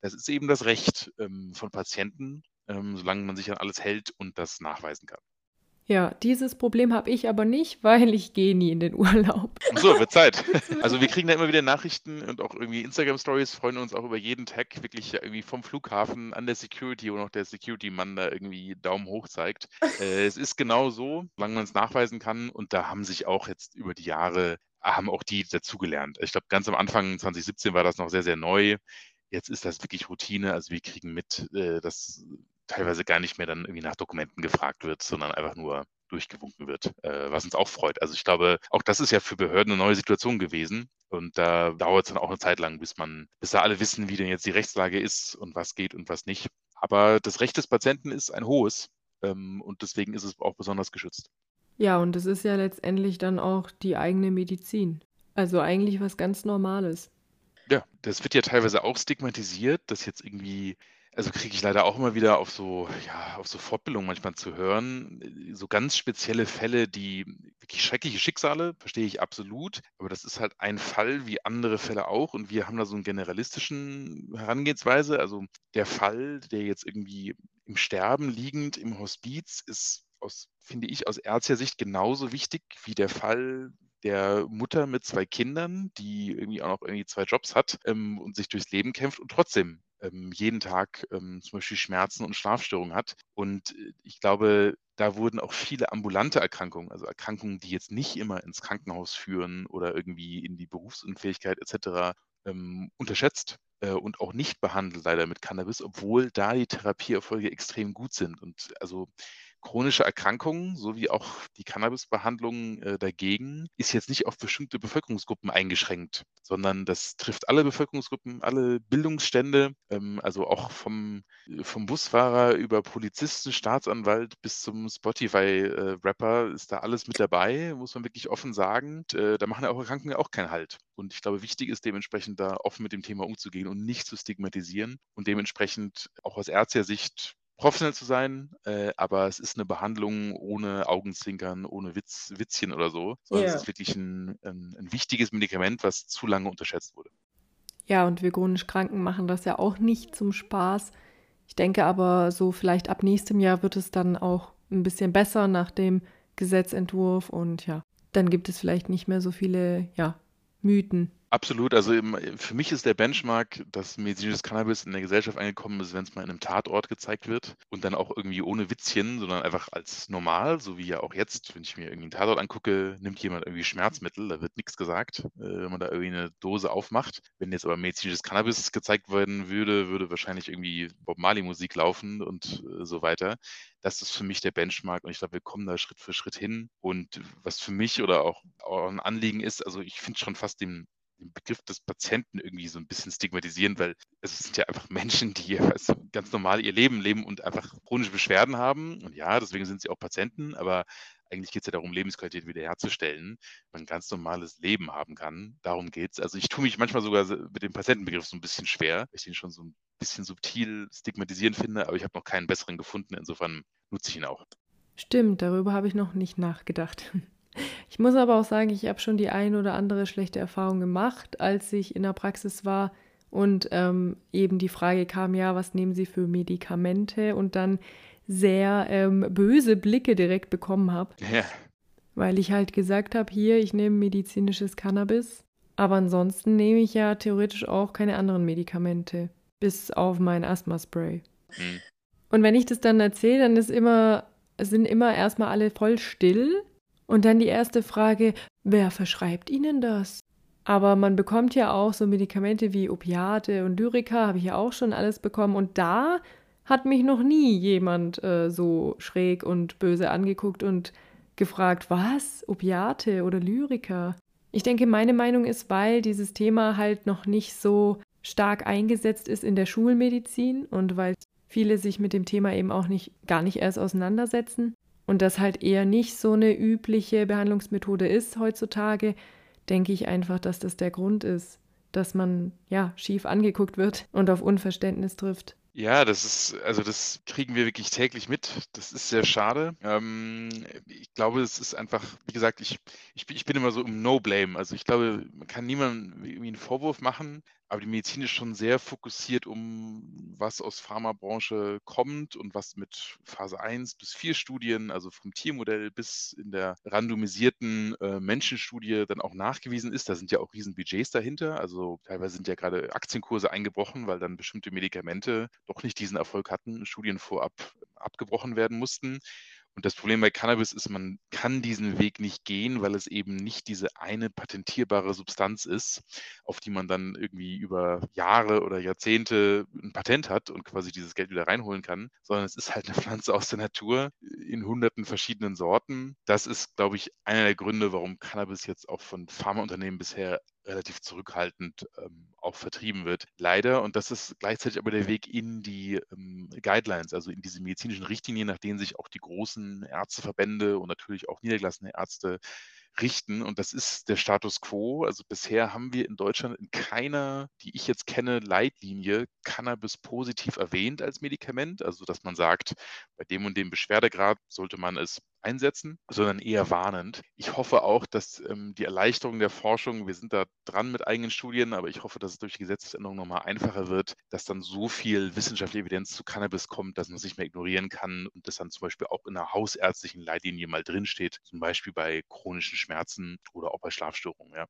Das ist eben das Recht ähm, von Patienten, ähm, solange man sich an alles hält und das nachweisen kann. Ja, dieses Problem habe ich aber nicht, weil ich gehe nie in den [LAUGHS] Urlaub. So, [LAUGHS] wird Zeit. Also wir kriegen da immer wieder Nachrichten und auch irgendwie Instagram-Stories, freuen uns auch über jeden Tag, wirklich irgendwie vom Flughafen an der Security und auch der Security-Mann da irgendwie Daumen hoch zeigt. [LAUGHS] Äh, es ist genau so, solange man es nachweisen kann. Und da haben sich auch jetzt über die Jahre, haben auch die dazugelernt. Ich glaube, ganz am Anfang 2017 war das noch sehr, sehr neu. Jetzt ist das wirklich Routine. Also wir kriegen mit, äh, dass teilweise gar nicht mehr dann irgendwie nach Dokumenten gefragt wird, sondern einfach nur durchgewunken wird, äh, was uns auch freut. Also ich glaube, auch das ist ja für Behörden eine neue Situation gewesen. Und da dauert es dann auch eine Zeit lang, bis man, bis da alle wissen, wie denn jetzt die Rechtslage ist und was geht und was nicht. Aber das Recht des Patienten ist ein hohes ähm, und deswegen ist es auch besonders geschützt. Ja, und es ist ja letztendlich dann auch die eigene Medizin. Also eigentlich was ganz Normales. Ja, das wird ja teilweise auch stigmatisiert, dass jetzt irgendwie also kriege ich leider auch immer wieder auf so, ja, auf so Fortbildungen manchmal zu hören, äh, so ganz spezielle Fälle, die wirklich schreckliche Schicksale, verstehe ich absolut. Aber das ist halt ein Fall wie andere Fälle auch. Und wir haben da so einen generalistischen Herangehensweise. Also der Fall, der jetzt irgendwie im Sterben liegend im Hospiz ist aus, finde ich, aus ärztlicher Sicht genauso wichtig wie der Fall, der Mutter mit zwei Kindern, die irgendwie auch noch irgendwie zwei Jobs hat ähm, und sich durchs Leben kämpft und trotzdem ähm, jeden Tag ähm, zum Beispiel Schmerzen und Schlafstörungen hat. Und äh, ich glaube, da wurden auch viele ambulante Erkrankungen, also Erkrankungen, die jetzt nicht immer ins Krankenhaus führen oder irgendwie in die Berufsunfähigkeit etc. Ähm, unterschätzt äh, und auch nicht behandelt leider mit Cannabis, obwohl da die Therapieerfolge extrem gut sind. Und also chronische Erkrankungen sowie auch die Cannabisbehandlung äh, dagegen ist jetzt nicht auf bestimmte Bevölkerungsgruppen eingeschränkt, sondern das trifft alle Bevölkerungsgruppen, alle Bildungsstände, ähm, also auch vom, äh, vom Busfahrer über Polizisten, Staatsanwalt bis zum Spotify-Rapper ist da alles mit dabei, muss man wirklich offen sagen. Äh, da machen auch Erkrankungen auch keinen Halt. Und ich glaube, wichtig ist dementsprechend da offen mit dem Thema umzugehen und nicht zu stigmatisieren und dementsprechend auch aus Ärztesicht professionell zu sein, äh, aber es ist eine Behandlung ohne Augenzwinkern, ohne Witz, Witzchen oder so, sondern yeah. es ist wirklich ein, ein, ein wichtiges Medikament, was zu lange unterschätzt wurde. Ja, und wir chronisch Kranken machen das ja auch nicht zum Spaß. Ich denke aber, so vielleicht ab nächstem Jahr wird es dann auch ein bisschen besser nach dem Gesetzentwurf und ja, dann gibt es vielleicht nicht mehr so viele ja, Mythen. Absolut. Also für mich ist der Benchmark, dass medizinisches Cannabis in der Gesellschaft angekommen ist, wenn es mal in einem Tatort gezeigt wird und dann auch irgendwie ohne Witzchen, sondern einfach als normal, so wie ja auch jetzt, wenn ich mir irgendwie einen Tatort angucke, nimmt jemand irgendwie Schmerzmittel, da wird nichts gesagt, äh, wenn man da irgendwie eine Dose aufmacht. Wenn jetzt aber medizinisches Cannabis gezeigt werden würde, würde wahrscheinlich irgendwie Bob Marley Musik laufen und äh, so weiter. Das ist für mich der Benchmark und ich glaube, wir kommen da Schritt für Schritt hin. Und was für mich oder auch, auch ein Anliegen ist, also ich finde schon fast den den Begriff des Patienten irgendwie so ein bisschen stigmatisieren, weil es sind ja einfach [LAUGHS] Menschen, die also ganz normal ihr Leben leben und einfach chronische Beschwerden haben. Und ja, deswegen sind sie auch Patienten, aber eigentlich geht es ja darum, Lebensqualität wiederherzustellen, man ein ganz normales Leben haben kann. Darum geht es. Also ich tue mich manchmal sogar mit dem Patientenbegriff so ein bisschen schwer, weil ich den schon so ein bisschen subtil stigmatisieren finde, aber ich habe noch keinen besseren gefunden. Insofern nutze ich ihn auch. Stimmt, darüber habe ich noch nicht nachgedacht. [LAUGHS] Ich muss aber auch sagen, ich habe schon die ein oder andere schlechte Erfahrung gemacht, als ich in der Praxis war und ähm, eben die Frage kam, ja, was nehmen Sie für Medikamente? Und dann sehr ähm, böse Blicke direkt bekommen habe. Ja. Weil ich halt gesagt habe, hier, ich nehme medizinisches Cannabis, aber ansonsten nehme ich ja theoretisch auch keine anderen Medikamente, bis auf mein Asthma-Spray. Mhm. Und wenn ich das dann erzähle, dann ist immer, sind immer erstmal alle voll still und dann die erste Frage, wer verschreibt Ihnen das? Aber man bekommt ja auch so Medikamente wie Opiate und Lyrika, habe ich ja auch schon alles bekommen. Und da hat mich noch nie jemand äh, so schräg und böse angeguckt und gefragt, was? Opiate oder Lyrika? Ich denke, meine Meinung ist, weil dieses Thema halt noch nicht so stark eingesetzt ist in der Schulmedizin und weil viele sich mit dem Thema eben auch nicht gar nicht erst auseinandersetzen, und das halt eher nicht so eine übliche Behandlungsmethode ist heutzutage, denke ich einfach, dass das der Grund ist, dass man ja schief angeguckt wird und auf Unverständnis trifft. Ja, das ist, also das kriegen wir wirklich täglich mit. Das ist sehr schade. Ähm, ich glaube, es ist einfach, wie gesagt, ich, ich, ich bin immer so im No-Blame. Also ich glaube, man kann niemandem irgendwie einen Vorwurf machen, aber die Medizin ist schon sehr fokussiert um, was aus Pharmabranche kommt und was mit Phase 1 bis 4 Studien, also vom Tiermodell bis in der randomisierten äh, Menschenstudie dann auch nachgewiesen ist. Da sind ja auch riesen Budgets dahinter. Also teilweise sind ja gerade Aktienkurse eingebrochen, weil dann bestimmte Medikamente doch nicht diesen Erfolg hatten, Studien vorab abgebrochen werden mussten. Und das Problem bei Cannabis ist, man kann diesen Weg nicht gehen, weil es eben nicht diese eine patentierbare Substanz ist, auf die man dann irgendwie über Jahre oder Jahrzehnte ein Patent hat und quasi dieses Geld wieder reinholen kann, sondern es ist halt eine Pflanze aus der Natur in hunderten verschiedenen Sorten. Das ist, glaube ich, einer der Gründe, warum Cannabis jetzt auch von Pharmaunternehmen bisher relativ zurückhaltend ähm, auch vertrieben wird. Leider, und das ist gleichzeitig aber der Weg in die ähm, Guidelines, also in diese medizinischen Richtlinien, nach denen sich auch die großen Ärzteverbände und natürlich auch niedergelassene Ärzte richten. Und das ist der Status quo. Also bisher haben wir in Deutschland in keiner, die ich jetzt kenne, Leitlinie Cannabis positiv erwähnt als Medikament. Also dass man sagt, bei dem und dem Beschwerdegrad sollte man es einsetzen, sondern eher warnend. Ich hoffe auch, dass ähm, die Erleichterung der Forschung, wir sind da dran mit eigenen Studien, aber ich hoffe, dass es durch die Gesetzesänderung nochmal einfacher wird, dass dann so viel wissenschaftliche Evidenz zu Cannabis kommt, dass man es nicht mehr ignorieren kann und das dann zum Beispiel auch in einer hausärztlichen Leitlinie mal drinsteht, zum Beispiel bei chronischen Schmerzen oder auch bei Schlafstörungen. Ja.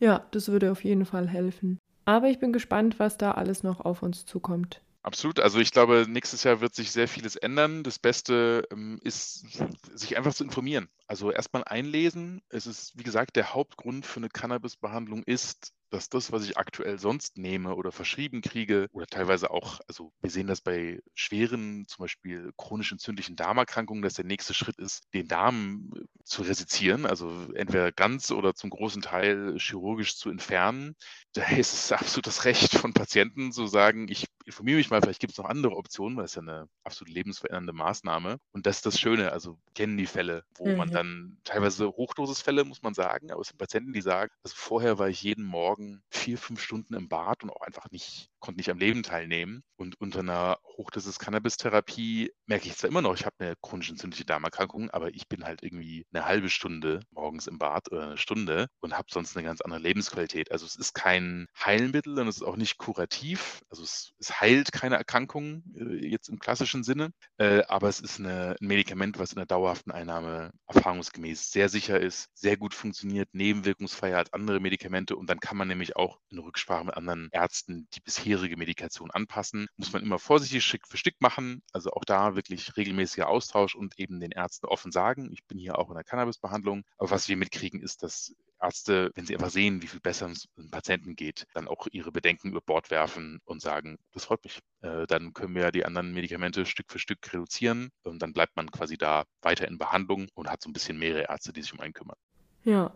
ja, das würde auf jeden Fall helfen. Aber ich bin gespannt, was da alles noch auf uns zukommt. Absolut. Also ich glaube, nächstes Jahr wird sich sehr vieles ändern. Das Beste ähm, ist, sich einfach zu informieren. Also erstmal einlesen. Es ist, wie gesagt, der Hauptgrund für eine Cannabis-Behandlung ist, dass das, was ich aktuell sonst nehme oder verschrieben kriege oder teilweise auch, also wir sehen das bei schweren, zum Beispiel chronisch entzündlichen Darmerkrankungen, dass der nächste Schritt ist, den Darm äh, zu resizieren, also entweder ganz oder zum großen Teil chirurgisch zu entfernen. [LAUGHS] Da ist es absolut das Recht von Patienten zu sagen, ich informiere mich mal, vielleicht gibt es noch andere Optionen, weil es ja eine absolut lebensverändernde Maßnahme. Und das ist das Schöne, also kennen die Fälle, wo mhm. man dann teilweise Hochdosisfälle, muss man sagen, aber es sind Patienten, die sagen, also vorher war ich jeden Morgen Morgen vier, fünf Stunden im Bad und auch einfach nicht, konnte nicht am Leben teilnehmen. Und unter einer Hochdosis Cannabis-Therapie merke ich zwar immer noch, ich habe eine chronisch entzündliche Darmerkrankung, aber ich bin halt irgendwie eine halbe Stunde morgens im Bad oder eine Stunde und habe sonst eine ganz andere Lebensqualität. Also es ist kein Heilmittel und es ist auch nicht kurativ. Also es, es heilt keine Erkrankung äh, jetzt im klassischen Sinne, äh, aber es ist eine, ein Medikament, was in der dauerhaften Einnahme erfahrungsgemäß sehr sicher ist, sehr gut funktioniert, nebenwirkungsfreier als andere Medikamente und dann kann man nämlich auch in Rücksprache mit anderen Ärzten die bisherige Medikation anpassen. Muss man immer vorsichtig Stück für Stück machen. Also auch da wirklich regelmäßiger Austausch und eben den Ärzten offen sagen, ich bin hier auch in der Cannabisbehandlung. Aber was wir mitkriegen, ist, dass Ärzte, wenn sie einfach sehen, wie viel besser es einem Patienten geht, dann auch ihre Bedenken über Bord werfen und sagen, das freut mich. Äh, dann können wir die anderen Medikamente Stück für Stück reduzieren und dann bleibt man quasi da weiter in Behandlung und hat so ein bisschen mehrere Ärzte, die sich um einen kümmern. Ja,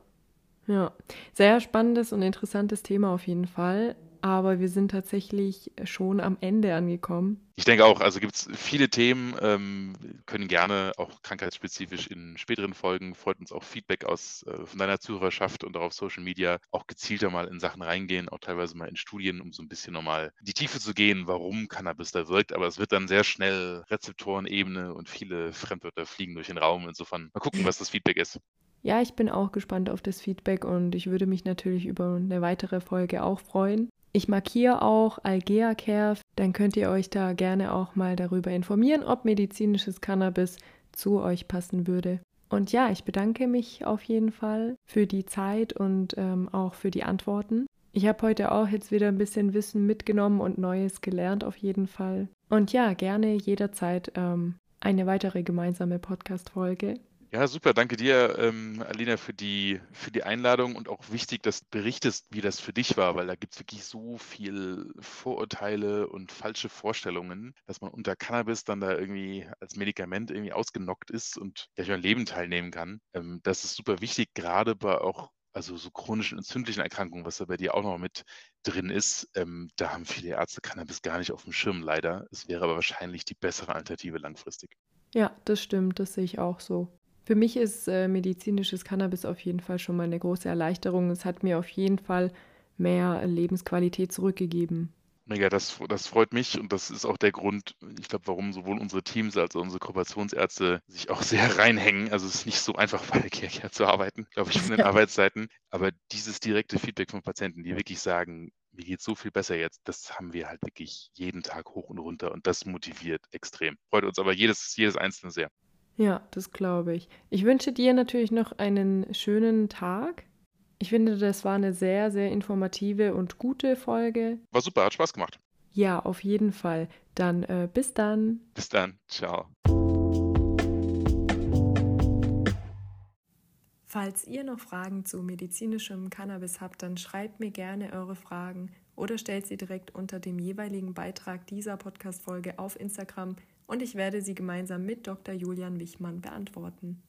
ja, sehr spannendes und interessantes Thema auf jeden Fall. Aber wir sind tatsächlich schon am Ende angekommen. Ich denke auch, also gibt es viele Themen, ähm, können gerne auch krankheitsspezifisch in späteren Folgen, freut uns auch Feedback aus äh, von deiner Zuhörerschaft und auch auf Social Media auch gezielter mal in Sachen reingehen, auch teilweise mal in Studien, um so ein bisschen nochmal die Tiefe zu gehen, warum Cannabis da wirkt. Aber es wird dann sehr schnell Rezeptorenebene und viele Fremdwörter fliegen durch den Raum. Insofern mal gucken, [LAUGHS] was das Feedback ist. Ja, ich bin auch gespannt auf das Feedback und ich würde mich natürlich über eine weitere Folge auch freuen. Ich markiere auch Algea Care, dann könnt ihr euch da gerne auch mal darüber informieren, ob medizinisches Cannabis zu euch passen würde. Und ja, ich bedanke mich auf jeden Fall für die Zeit und ähm, auch für die Antworten. Ich habe heute auch jetzt wieder ein bisschen Wissen mitgenommen und Neues gelernt auf jeden Fall. Und ja, gerne jederzeit ähm, eine weitere gemeinsame Podcast-Folge. Ja, super. Danke dir, ähm, Alina, für die, für die Einladung und auch wichtig, dass du berichtest, wie das für dich war, weil da gibt es wirklich so viel Vorurteile und falsche Vorstellungen, dass man unter Cannabis dann da irgendwie als Medikament irgendwie ausgenockt ist und gleich an Leben teilnehmen kann. Ähm, das ist super wichtig, gerade bei auch also so chronischen entzündlichen Erkrankungen, was da bei dir auch noch mit drin ist, ähm, da haben viele Ärzte Cannabis gar nicht auf dem Schirm, leider. Es wäre aber wahrscheinlich die bessere Alternative langfristig. Ja, das stimmt, das sehe ich auch so. Für mich ist äh, medizinisches Cannabis auf jeden Fall schon mal eine große Erleichterung. Es hat mir auf jeden Fall mehr Lebensqualität zurückgegeben. Mega, das, das freut mich und das ist auch der Grund, ich glaube, warum sowohl unsere Teams als auch unsere Kooperationsärzte sich auch sehr [LAUGHS] reinhängen. Also es ist nicht so einfach, bei der Kirche zu arbeiten, glaube ich, von den Arbeitszeiten. Aber dieses direkte Feedback von Patienten, die wirklich sagen, mir geht so viel besser jetzt, das haben wir halt wirklich jeden Tag hoch und runter und das motiviert extrem. Freut uns aber jedes, jedes Einzelne sehr. Ja, das glaube ich. Ich wünsche dir natürlich noch einen schönen Tag. Ich finde, das war eine sehr, sehr informative und gute Folge. War super, hat Spaß gemacht. Ja, auf jeden Fall. Dann äh, bis dann. Bis dann. Ciao. Falls ihr noch Fragen zu medizinischem Cannabis habt, dann schreibt mir gerne eure Fragen oder stellt sie direkt unter dem jeweiligen Beitrag dieser Podcast-Folge auf Instagram und ich werde sie gemeinsam mit Dr. Julian Wichmann beantworten.